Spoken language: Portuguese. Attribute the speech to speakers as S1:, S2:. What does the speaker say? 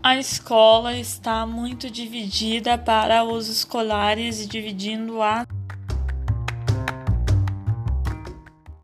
S1: A escola está muito dividida para os escolares, dividindo a